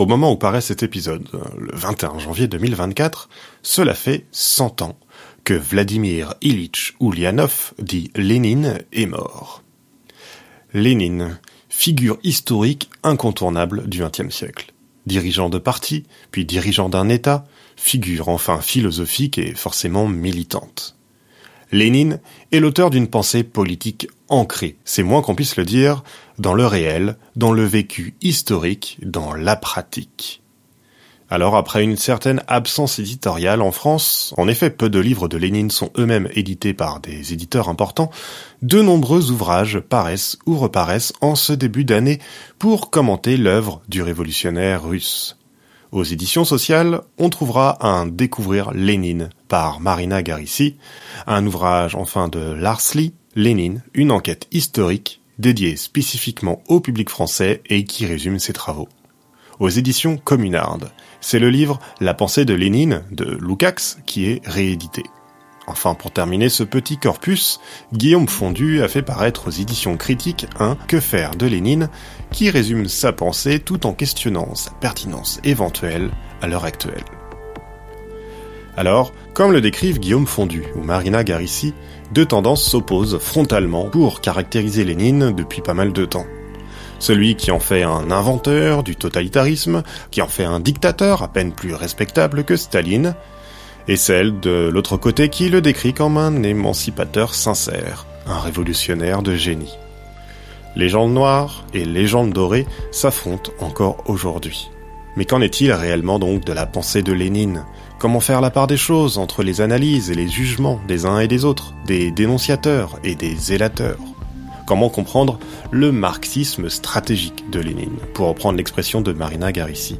Au moment où paraît cet épisode, le 21 janvier 2024, cela fait 100 ans que Vladimir Ilitch Ulyanov, dit Lénine, est mort. Lénine, figure historique incontournable du XXe siècle. Dirigeant de parti, puis dirigeant d'un État, figure enfin philosophique et forcément militante. Lénine est l'auteur d'une pensée politique ancrée, c'est moins qu'on puisse le dire, dans le réel, dans le vécu historique, dans la pratique. Alors après une certaine absence éditoriale en France, en effet peu de livres de Lénine sont eux-mêmes édités par des éditeurs importants, de nombreux ouvrages paraissent ou reparaissent en ce début d'année pour commenter l'œuvre du révolutionnaire russe. Aux éditions sociales, on trouvera un Découvrir Lénine par Marina Garissi, un ouvrage enfin de Larsly, Lénine, une enquête historique dédiée spécifiquement au public français et qui résume ses travaux. Aux éditions Communardes, c'est le livre La pensée de Lénine de Lukács qui est réédité. Enfin, pour terminer ce petit corpus, Guillaume Fondu a fait paraître aux éditions critiques un Que faire de Lénine, qui résume sa pensée tout en questionnant sa pertinence éventuelle à l'heure actuelle. Alors, comme le décrivent Guillaume Fondu ou Marina Garissi, deux tendances s'opposent frontalement pour caractériser Lénine depuis pas mal de temps. Celui qui en fait un inventeur du totalitarisme, qui en fait un dictateur à peine plus respectable que Staline, et celle de l'autre côté qui le décrit comme un émancipateur sincère, un révolutionnaire de génie. Légende noire et légende dorée s'affrontent encore aujourd'hui. Mais qu'en est-il réellement donc de la pensée de Lénine? Comment faire la part des choses entre les analyses et les jugements des uns et des autres, des dénonciateurs et des zélateurs? Comment comprendre le marxisme stratégique de Lénine, pour reprendre l'expression de Marina Garissi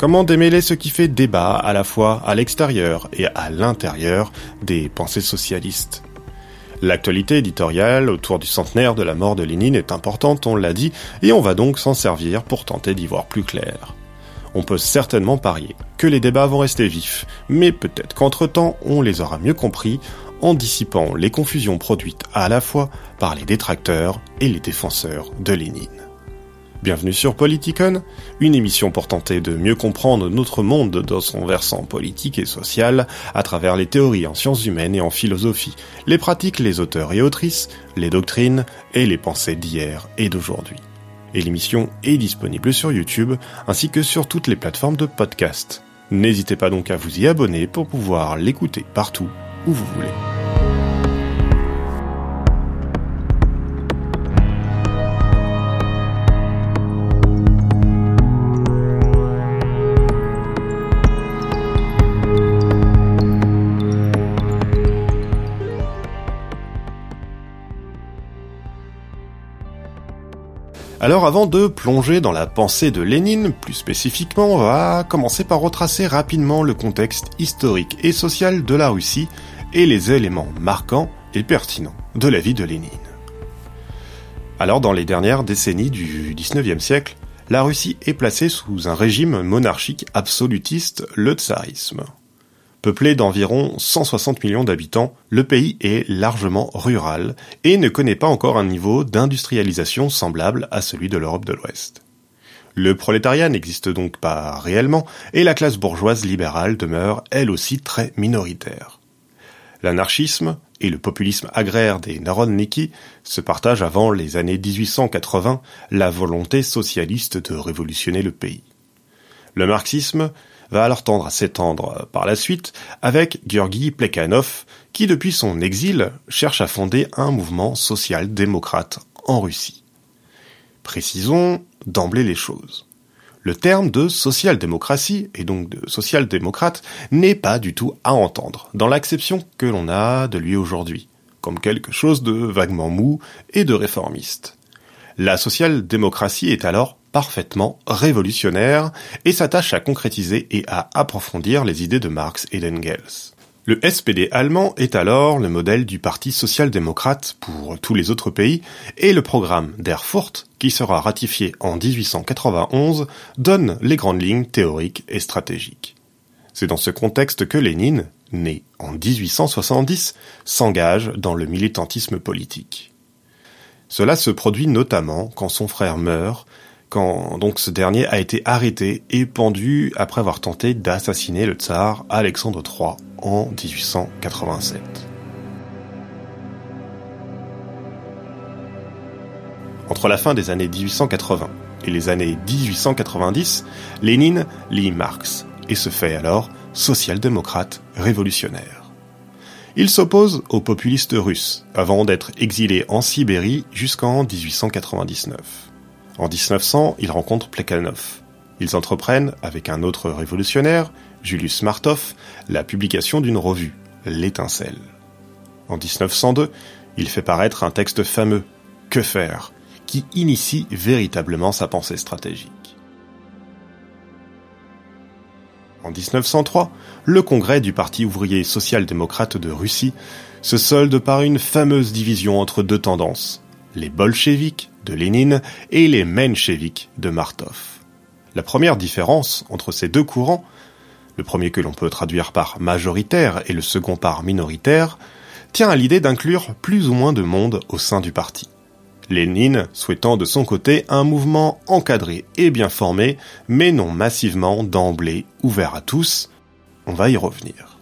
Comment démêler ce qui fait débat à la fois à l'extérieur et à l'intérieur des pensées socialistes? L'actualité éditoriale autour du centenaire de la mort de Lénine est importante, on l'a dit, et on va donc s'en servir pour tenter d'y voir plus clair. On peut certainement parier que les débats vont rester vifs, mais peut-être qu'entre-temps on les aura mieux compris en dissipant les confusions produites à la fois par les détracteurs et les défenseurs de Lénine. Bienvenue sur Politicon, une émission pour tenter de mieux comprendre notre monde dans son versant politique et social à travers les théories en sciences humaines et en philosophie, les pratiques, les auteurs et autrices, les doctrines et les pensées d'hier et d'aujourd'hui. Et l'émission est disponible sur YouTube ainsi que sur toutes les plateformes de podcast. N'hésitez pas donc à vous y abonner pour pouvoir l'écouter partout où vous voulez. Alors avant de plonger dans la pensée de Lénine, plus spécifiquement, on va commencer par retracer rapidement le contexte historique et social de la Russie et les éléments marquants et pertinents de la vie de Lénine. Alors dans les dernières décennies du XIXe siècle, la Russie est placée sous un régime monarchique absolutiste, le tsarisme. Peuplé d'environ 160 millions d'habitants, le pays est largement rural et ne connaît pas encore un niveau d'industrialisation semblable à celui de l'Europe de l'Ouest. Le prolétariat n'existe donc pas réellement et la classe bourgeoise libérale demeure elle aussi très minoritaire. L'anarchisme et le populisme agraire des Narodniki se partagent avant les années 1880 la volonté socialiste de révolutionner le pays. Le marxisme va alors tendre à s'étendre par la suite avec Georgi Plekhanov, qui depuis son exil cherche à fonder un mouvement social-démocrate en Russie. Précisons d'emblée les choses. Le terme de social-démocratie, et donc de social-démocrate, n'est pas du tout à entendre dans l'acception que l'on a de lui aujourd'hui, comme quelque chose de vaguement mou et de réformiste. La social-démocratie est alors parfaitement révolutionnaire et s'attache à concrétiser et à approfondir les idées de Marx et d'Engels. Le SPD allemand est alors le modèle du Parti social-démocrate pour tous les autres pays et le programme d'Erfurt, qui sera ratifié en 1891, donne les grandes lignes théoriques et stratégiques. C'est dans ce contexte que Lénine, né en 1870, s'engage dans le militantisme politique. Cela se produit notamment quand son frère meurt quand donc ce dernier a été arrêté et pendu après avoir tenté d'assassiner le tsar Alexandre III en 1887. Entre la fin des années 1880 et les années 1890, Lénine lit Marx et se fait alors social-démocrate révolutionnaire. Il s'oppose aux populistes russes avant d'être exilé en Sibérie jusqu'en 1899. En 1900, il rencontre Plekhanov. Ils entreprennent, avec un autre révolutionnaire, Julius Martov, la publication d'une revue, L'étincelle. En 1902, il fait paraître un texte fameux, Que faire, qui initie véritablement sa pensée stratégique. En 1903, le congrès du Parti ouvrier social-démocrate de Russie se solde par une fameuse division entre deux tendances, les bolcheviks de Lénine et les mencheviks de Martov. La première différence entre ces deux courants, le premier que l'on peut traduire par majoritaire et le second par minoritaire, tient à l'idée d'inclure plus ou moins de monde au sein du parti. Lénine souhaitant de son côté un mouvement encadré et bien formé, mais non massivement d'emblée ouvert à tous. On va y revenir.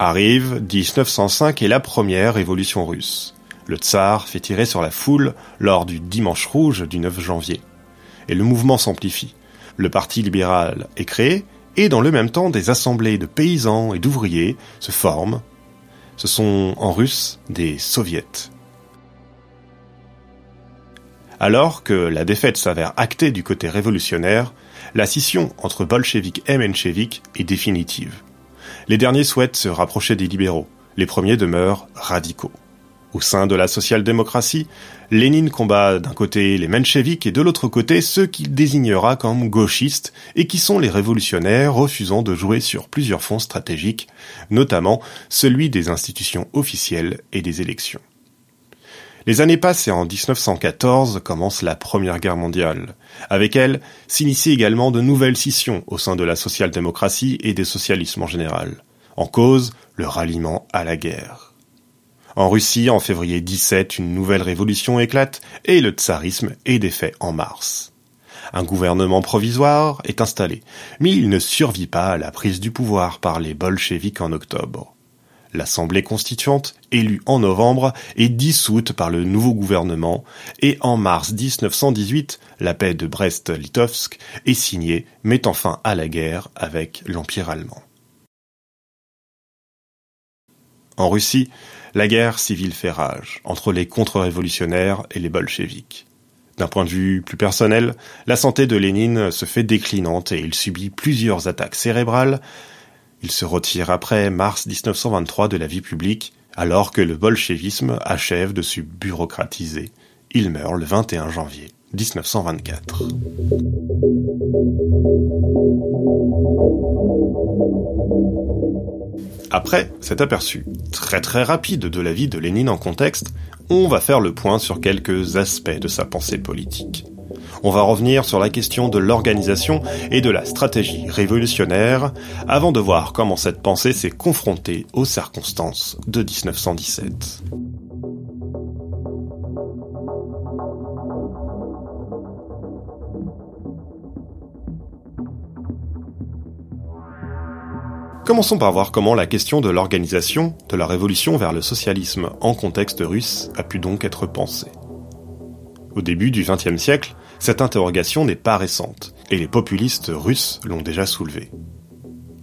Arrive 1905 et la première révolution russe. Le tsar fait tirer sur la foule lors du dimanche rouge du 9 janvier. Et le mouvement s'amplifie. Le parti libéral est créé et dans le même temps des assemblées de paysans et d'ouvriers se forment. Ce sont en russe des soviets. Alors que la défaite s'avère actée du côté révolutionnaire, la scission entre bolcheviks et mencheviks est définitive. Les derniers souhaitent se rapprocher des libéraux, les premiers demeurent radicaux. Au sein de la social-démocratie, Lénine combat d'un côté les mencheviks et de l'autre côté ceux qu'il désignera comme gauchistes et qui sont les révolutionnaires refusant de jouer sur plusieurs fonds stratégiques, notamment celui des institutions officielles et des élections. Les années passent et en 1914 commence la Première Guerre mondiale. Avec elle s'initient également de nouvelles scissions au sein de la social-démocratie et des socialismes en général. En cause, le ralliement à la guerre. En Russie, en février 17, une nouvelle révolution éclate et le tsarisme est défait en mars. Un gouvernement provisoire est installé, mais il ne survit pas à la prise du pouvoir par les bolcheviks en octobre. L'Assemblée constituante, élue en novembre, est dissoute par le nouveau gouvernement et en mars 1918, la paix de Brest-Litovsk est signée, mettant fin à la guerre avec l'Empire allemand. En Russie, la guerre civile fait rage entre les contre-révolutionnaires et les bolcheviks. D'un point de vue plus personnel, la santé de Lénine se fait déclinante et il subit plusieurs attaques cérébrales, il se retire après mars 1923 de la vie publique, alors que le bolchevisme achève de se bureaucratiser. Il meurt le 21 janvier 1924. Après cet aperçu très très rapide de la vie de Lénine en contexte, on va faire le point sur quelques aspects de sa pensée politique. On va revenir sur la question de l'organisation et de la stratégie révolutionnaire avant de voir comment cette pensée s'est confrontée aux circonstances de 1917. Commençons par voir comment la question de l'organisation de la révolution vers le socialisme en contexte russe a pu donc être pensée. Au début du XXe siècle, cette interrogation n'est pas récente, et les populistes russes l'ont déjà soulevée.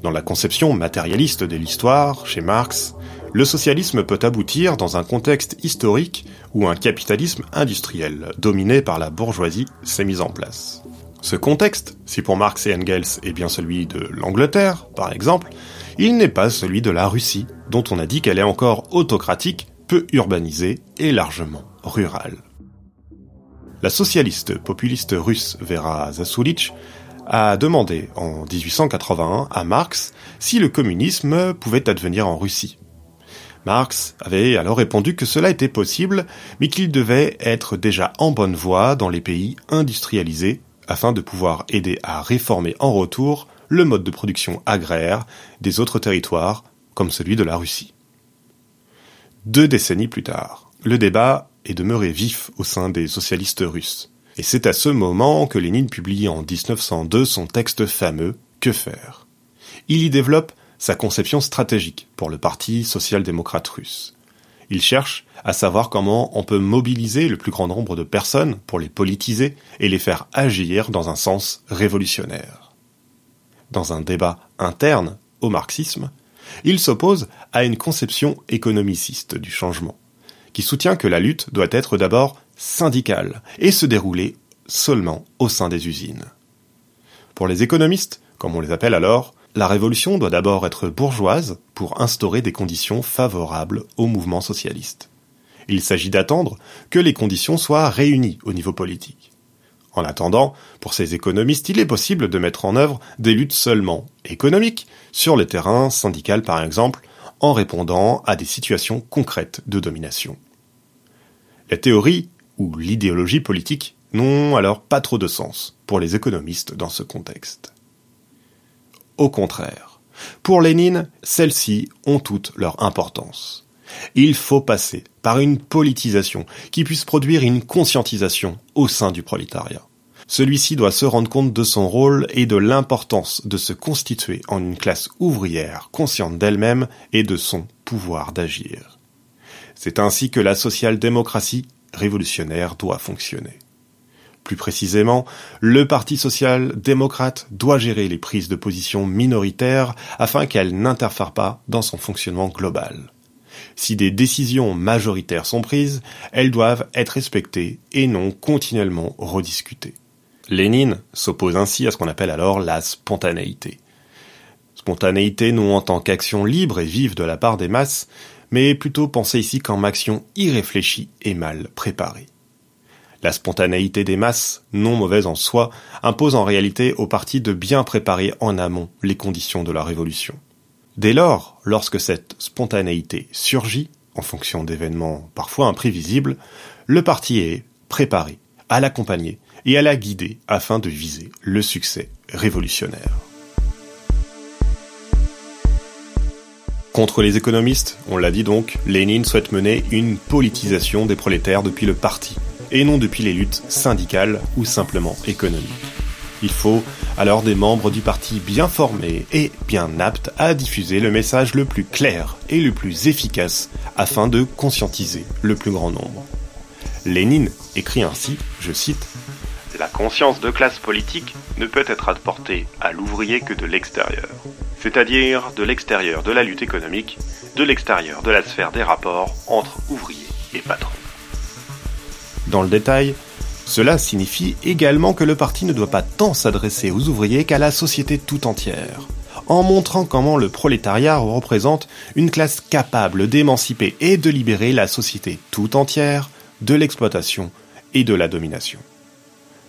Dans la conception matérialiste de l'histoire, chez Marx, le socialisme peut aboutir dans un contexte historique où un capitalisme industriel, dominé par la bourgeoisie, s'est mis en place. Ce contexte, si pour Marx et Engels est bien celui de l'Angleterre, par exemple, il n'est pas celui de la Russie, dont on a dit qu'elle est encore autocratique, peu urbanisée et largement rurale. La socialiste populiste russe Vera Zasulich a demandé en 1881 à Marx si le communisme pouvait advenir en Russie. Marx avait alors répondu que cela était possible, mais qu'il devait être déjà en bonne voie dans les pays industrialisés afin de pouvoir aider à réformer en retour le mode de production agraire des autres territoires, comme celui de la Russie. Deux décennies plus tard, le débat est demeuré vif au sein des socialistes russes. Et c'est à ce moment que Lénine publie en 1902 son texte fameux Que faire? Il y développe sa conception stratégique pour le Parti social-démocrate russe. Il cherche à savoir comment on peut mobiliser le plus grand nombre de personnes pour les politiser et les faire agir dans un sens révolutionnaire. Dans un débat interne au marxisme, il s'oppose à une conception économiciste du changement, qui soutient que la lutte doit être d'abord syndicale et se dérouler seulement au sein des usines. Pour les économistes, comme on les appelle alors, la révolution doit d'abord être bourgeoise pour instaurer des conditions favorables au mouvement socialiste. Il s'agit d'attendre que les conditions soient réunies au niveau politique. En attendant, pour ces économistes, il est possible de mettre en œuvre des luttes seulement économiques, sur le terrain syndical par exemple, en répondant à des situations concrètes de domination. La théorie ou l'idéologie politique n'ont alors pas trop de sens pour les économistes dans ce contexte. Au contraire, pour Lénine, celles-ci ont toute leur importance. Il faut passer par une politisation qui puisse produire une conscientisation au sein du prolétariat. Celui-ci doit se rendre compte de son rôle et de l'importance de se constituer en une classe ouvrière consciente d'elle-même et de son pouvoir d'agir. C'est ainsi que la social-démocratie révolutionnaire doit fonctionner. Plus précisément, le Parti social-démocrate doit gérer les prises de position minoritaires afin qu'elles n'interfèrent pas dans son fonctionnement global. Si des décisions majoritaires sont prises, elles doivent être respectées et non continuellement rediscutées. Lénine s'oppose ainsi à ce qu'on appelle alors la spontanéité. Spontanéité non en tant qu'action libre et vive de la part des masses, mais plutôt pensée ici comme action irréfléchie et mal préparée. La spontanéité des masses, non mauvaise en soi, impose en réalité au parti de bien préparer en amont les conditions de la révolution. Dès lors, lorsque cette spontanéité surgit, en fonction d'événements parfois imprévisibles, le parti est préparé à l'accompagner et à la guider afin de viser le succès révolutionnaire. Contre les économistes, on l'a dit donc, Lénine souhaite mener une politisation des prolétaires depuis le parti, et non depuis les luttes syndicales ou simplement économiques. Il faut alors des membres du parti bien formés et bien aptes à diffuser le message le plus clair et le plus efficace afin de conscientiser le plus grand nombre. Lénine écrit ainsi, je cite, La conscience de classe politique ne peut être apportée à l'ouvrier que de l'extérieur, c'est-à-dire de l'extérieur de la lutte économique, de l'extérieur de la sphère des rapports entre ouvriers et patrons. Dans le détail, cela signifie également que le parti ne doit pas tant s'adresser aux ouvriers qu'à la société tout entière, en montrant comment le prolétariat représente une classe capable d'émanciper et de libérer la société tout entière de l'exploitation et de la domination.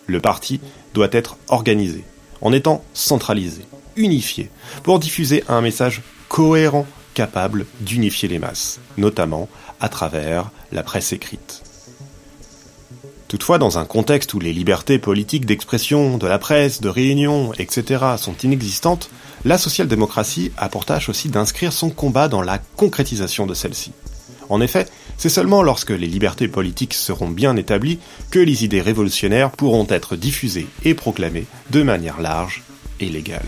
Le parti doit être organisé, en étant centralisé, unifié, pour diffuser un message cohérent capable d'unifier les masses, notamment à travers la presse écrite. Toutefois, dans un contexte où les libertés politiques d'expression, de la presse, de réunion, etc. sont inexistantes, la social-démocratie a pour tâche aussi d'inscrire son combat dans la concrétisation de celle-ci. En effet, c'est seulement lorsque les libertés politiques seront bien établies que les idées révolutionnaires pourront être diffusées et proclamées de manière large et légale.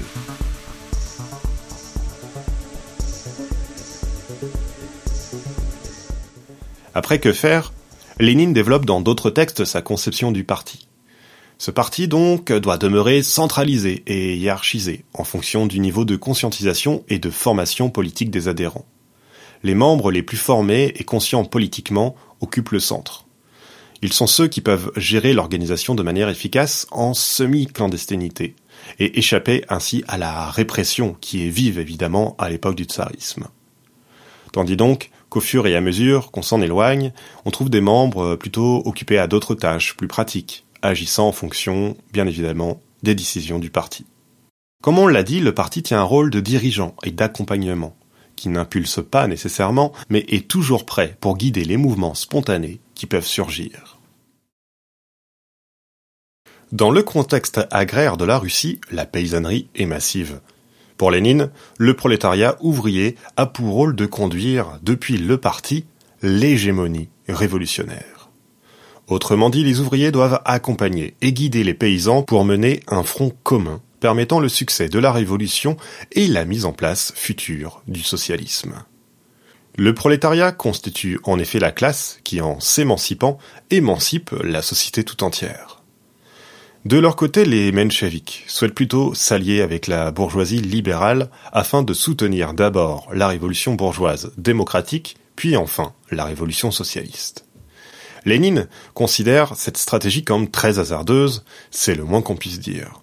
Après que faire Lénine développe dans d'autres textes sa conception du parti. Ce parti donc doit demeurer centralisé et hiérarchisé en fonction du niveau de conscientisation et de formation politique des adhérents. Les membres les plus formés et conscients politiquement occupent le centre. Ils sont ceux qui peuvent gérer l'organisation de manière efficace en semi-clandestinité et échapper ainsi à la répression qui est vive évidemment à l'époque du tsarisme. Tandis donc qu'au fur et à mesure qu'on s'en éloigne, on trouve des membres plutôt occupés à d'autres tâches plus pratiques, agissant en fonction, bien évidemment, des décisions du parti. Comme on l'a dit, le parti tient un rôle de dirigeant et d'accompagnement, qui n'impulse pas nécessairement, mais est toujours prêt pour guider les mouvements spontanés qui peuvent surgir. Dans le contexte agraire de la Russie, la paysannerie est massive. Pour Lénine, le prolétariat ouvrier a pour rôle de conduire, depuis le parti, l'hégémonie révolutionnaire. Autrement dit, les ouvriers doivent accompagner et guider les paysans pour mener un front commun permettant le succès de la révolution et la mise en place future du socialisme. Le prolétariat constitue en effet la classe qui, en s'émancipant, émancipe la société tout entière. De leur côté, les mencheviks souhaitent plutôt s'allier avec la bourgeoisie libérale afin de soutenir d'abord la révolution bourgeoise démocratique, puis enfin la révolution socialiste. Lénine considère cette stratégie comme très hasardeuse, c'est le moins qu'on puisse dire.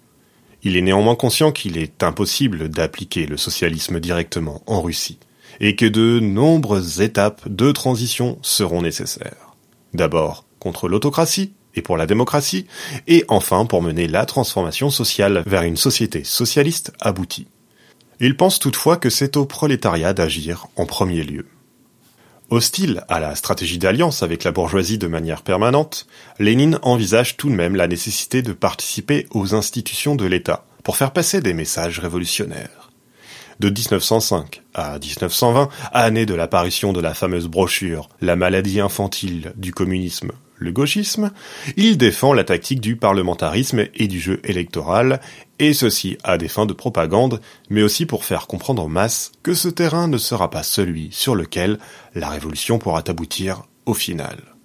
Il est néanmoins conscient qu'il est impossible d'appliquer le socialisme directement en Russie, et que de nombreuses étapes de transition seront nécessaires. D'abord contre l'autocratie et pour la démocratie, et enfin pour mener la transformation sociale vers une société socialiste aboutie. Il pense toutefois que c'est au prolétariat d'agir en premier lieu. Hostile à la stratégie d'alliance avec la bourgeoisie de manière permanente, Lénine envisage tout de même la nécessité de participer aux institutions de l'État pour faire passer des messages révolutionnaires. De 1905 à 1920, année de l'apparition de la fameuse brochure La maladie infantile du communisme, le gauchisme, il défend la tactique du parlementarisme et du jeu électoral, et ceci à des fins de propagande, mais aussi pour faire comprendre en masse que ce terrain ne sera pas celui sur lequel la révolution pourra aboutir au final.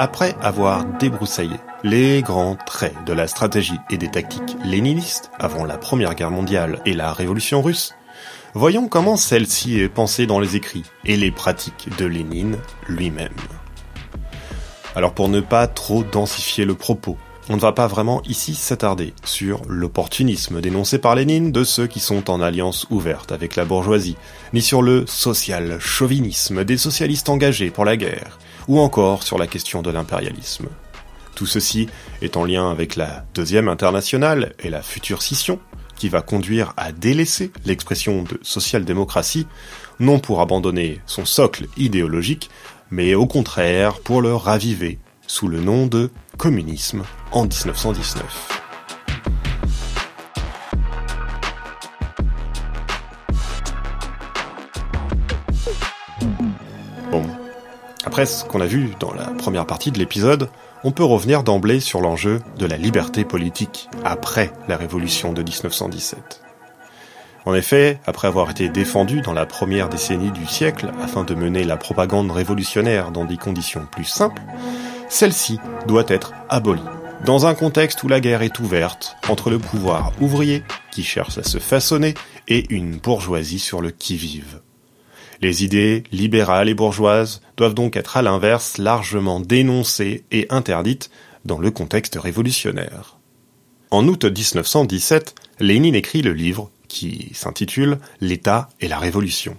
Après avoir débroussaillé les grands traits de la stratégie et des tactiques léninistes avant la Première Guerre mondiale et la Révolution russe, voyons comment celle-ci est pensée dans les écrits et les pratiques de Lénine lui-même. Alors pour ne pas trop densifier le propos, on ne va pas vraiment ici s'attarder sur l'opportunisme dénoncé par Lénine de ceux qui sont en alliance ouverte avec la bourgeoisie, ni sur le social chauvinisme des socialistes engagés pour la guerre, ou encore sur la question de l'impérialisme. Tout ceci est en lien avec la deuxième internationale et la future scission, qui va conduire à délaisser l'expression de social-démocratie, non pour abandonner son socle idéologique, mais au contraire pour le raviver sous le nom de communisme en 1919. Après ce qu'on a vu dans la première partie de l'épisode, on peut revenir d'emblée sur l'enjeu de la liberté politique après la révolution de 1917. En effet, après avoir été défendu dans la première décennie du siècle afin de mener la propagande révolutionnaire dans des conditions plus simples, celle-ci doit être abolie. Dans un contexte où la guerre est ouverte entre le pouvoir ouvrier, qui cherche à se façonner, et une bourgeoisie sur le qui-vive. Les idées libérales et bourgeoises doivent donc être à l'inverse largement dénoncées et interdites dans le contexte révolutionnaire. En août 1917, Lénine écrit le livre qui s'intitule L'État et la Révolution.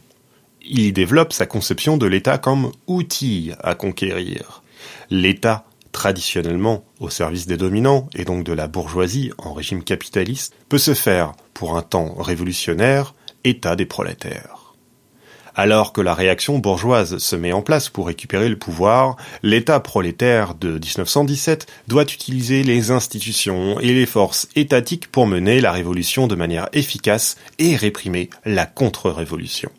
Il y développe sa conception de l'État comme outil à conquérir. L'État, traditionnellement au service des dominants et donc de la bourgeoisie en régime capitaliste, peut se faire, pour un temps révolutionnaire, État des prolétaires. Alors que la réaction bourgeoise se met en place pour récupérer le pouvoir, l'État prolétaire de 1917 doit utiliser les institutions et les forces étatiques pour mener la révolution de manière efficace et réprimer la contre-révolution.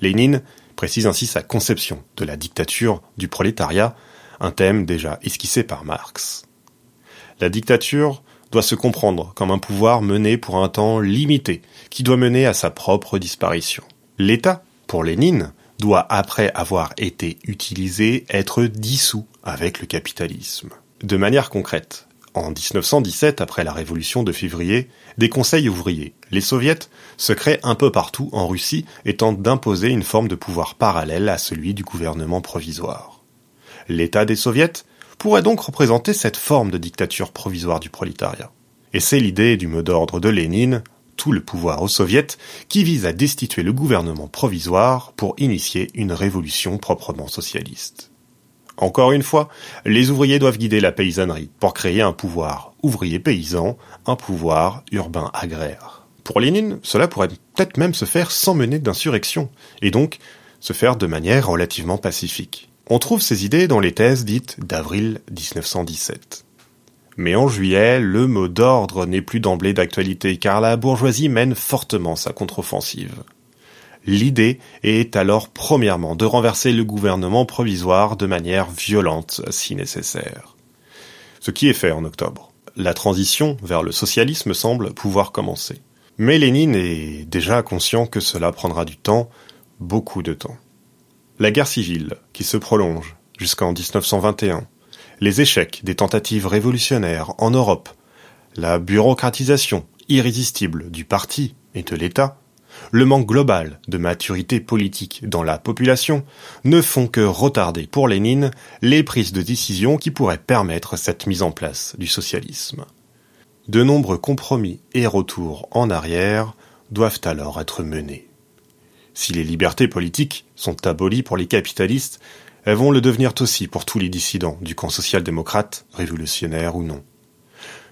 Lénine précise ainsi sa conception de la dictature du prolétariat, un thème déjà esquissé par Marx. La dictature doit se comprendre comme un pouvoir mené pour un temps limité, qui doit mener à sa propre disparition. L'État Lénine, doit, après avoir été utilisé, être dissous avec le capitalisme. De manière concrète, en 1917, après la révolution de février, des conseils ouvriers, les soviets, se créent un peu partout en Russie et tentent d'imposer une forme de pouvoir parallèle à celui du gouvernement provisoire. L'État des soviets pourrait donc représenter cette forme de dictature provisoire du prolétariat. Et c'est l'idée du mot d'ordre de Lénine, tout le pouvoir aux soviets qui vise à destituer le gouvernement provisoire pour initier une révolution proprement socialiste. Encore une fois, les ouvriers doivent guider la paysannerie pour créer un pouvoir ouvrier-paysan, un pouvoir urbain-agraire. Pour Lénine, cela pourrait peut-être même se faire sans mener d'insurrection, et donc se faire de manière relativement pacifique. On trouve ces idées dans les thèses dites d'avril 1917. Mais en juillet, le mot d'ordre n'est plus d'emblée d'actualité car la bourgeoisie mène fortement sa contre-offensive. L'idée est alors premièrement de renverser le gouvernement provisoire de manière violente si nécessaire. Ce qui est fait en octobre. La transition vers le socialisme semble pouvoir commencer. Mais Lénine est déjà conscient que cela prendra du temps, beaucoup de temps. La guerre civile, qui se prolonge jusqu'en 1921, les échecs des tentatives révolutionnaires en Europe, la bureaucratisation irrésistible du parti et de l'État, le manque global de maturité politique dans la population ne font que retarder pour Lénine les prises de décision qui pourraient permettre cette mise en place du socialisme. De nombreux compromis et retours en arrière doivent alors être menés. Si les libertés politiques sont abolies pour les capitalistes, elles vont le devenir aussi pour tous les dissidents du camp social-démocrate, révolutionnaire ou non.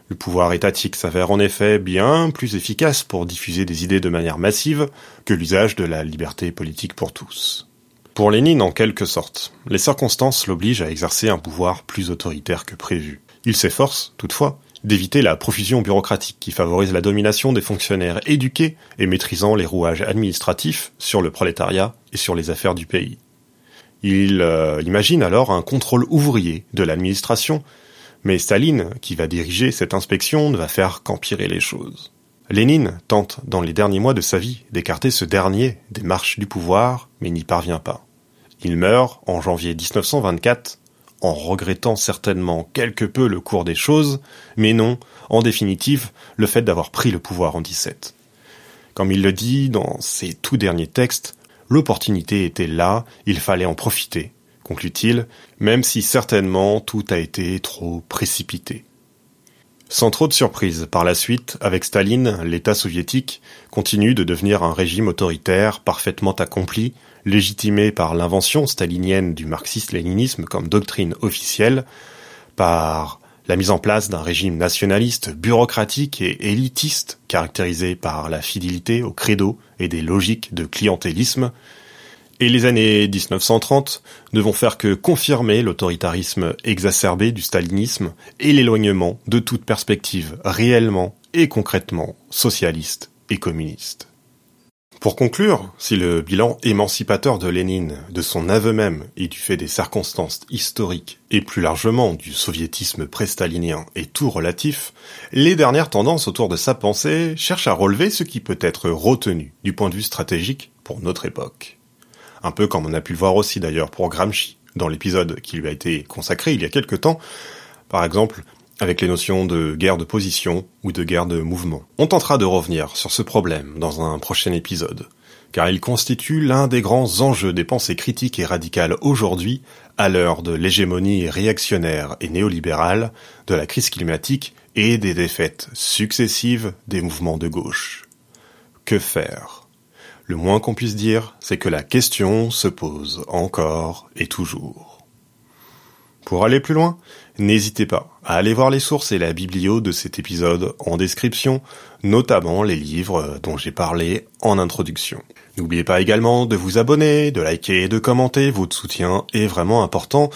Le pouvoir étatique s'avère en effet bien plus efficace pour diffuser des idées de manière massive que l'usage de la liberté politique pour tous. Pour Lénine, en quelque sorte, les circonstances l'obligent à exercer un pouvoir plus autoritaire que prévu. Il s'efforce, toutefois, d'éviter la profusion bureaucratique qui favorise la domination des fonctionnaires éduqués et maîtrisant les rouages administratifs sur le prolétariat et sur les affaires du pays. Il euh, imagine alors un contrôle ouvrier de l'administration mais Staline, qui va diriger cette inspection, ne va faire qu'empirer les choses. Lénine tente, dans les derniers mois de sa vie, d'écarter ce dernier des marches du pouvoir, mais n'y parvient pas. Il meurt en janvier 1924, en regrettant certainement quelque peu le cours des choses, mais non, en définitive, le fait d'avoir pris le pouvoir en 17. Comme il le dit dans ses tout derniers textes, l'opportunité était là, il fallait en profiter, conclut-il, même si certainement tout a été trop précipité. Sans trop de surprise, par la suite, avec Staline, l'État soviétique continue de devenir un régime autoritaire parfaitement accompli, légitimé par l'invention stalinienne du marxisme-léninisme comme doctrine officielle, par la mise en place d'un régime nationaliste, bureaucratique et élitiste, caractérisé par la fidélité au credo et des logiques de clientélisme, et les années 1930 ne vont faire que confirmer l'autoritarisme exacerbé du stalinisme et l'éloignement de toute perspective réellement et concrètement socialiste et communiste. Pour conclure, si le bilan émancipateur de Lénine, de son aveu même et du fait des circonstances historiques et plus largement du soviétisme pré-stalinien est tout relatif, les dernières tendances autour de sa pensée cherchent à relever ce qui peut être retenu du point de vue stratégique pour notre époque. Un peu comme on a pu le voir aussi d'ailleurs pour Gramsci, dans l'épisode qui lui a été consacré il y a quelque temps, par exemple avec les notions de guerre de position ou de guerre de mouvement. On tentera de revenir sur ce problème dans un prochain épisode, car il constitue l'un des grands enjeux des pensées critiques et radicales aujourd'hui, à l'heure de l'hégémonie réactionnaire et néolibérale, de la crise climatique et des défaites successives des mouvements de gauche. Que faire? Le moins qu'on puisse dire, c'est que la question se pose encore et toujours. Pour aller plus loin, n'hésitez pas à aller voir les sources et la biblio de cet épisode en description, notamment les livres dont j'ai parlé en introduction. N'oubliez pas également de vous abonner, de liker et de commenter, votre soutien est vraiment important,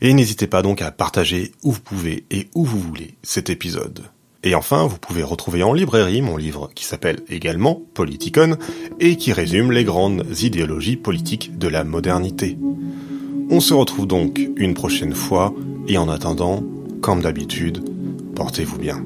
et n'hésitez pas donc à partager où vous pouvez et où vous voulez cet épisode. Et enfin, vous pouvez retrouver en librairie mon livre qui s'appelle également Politicon et qui résume les grandes idéologies politiques de la modernité. On se retrouve donc une prochaine fois et en attendant, comme d'habitude, portez-vous bien.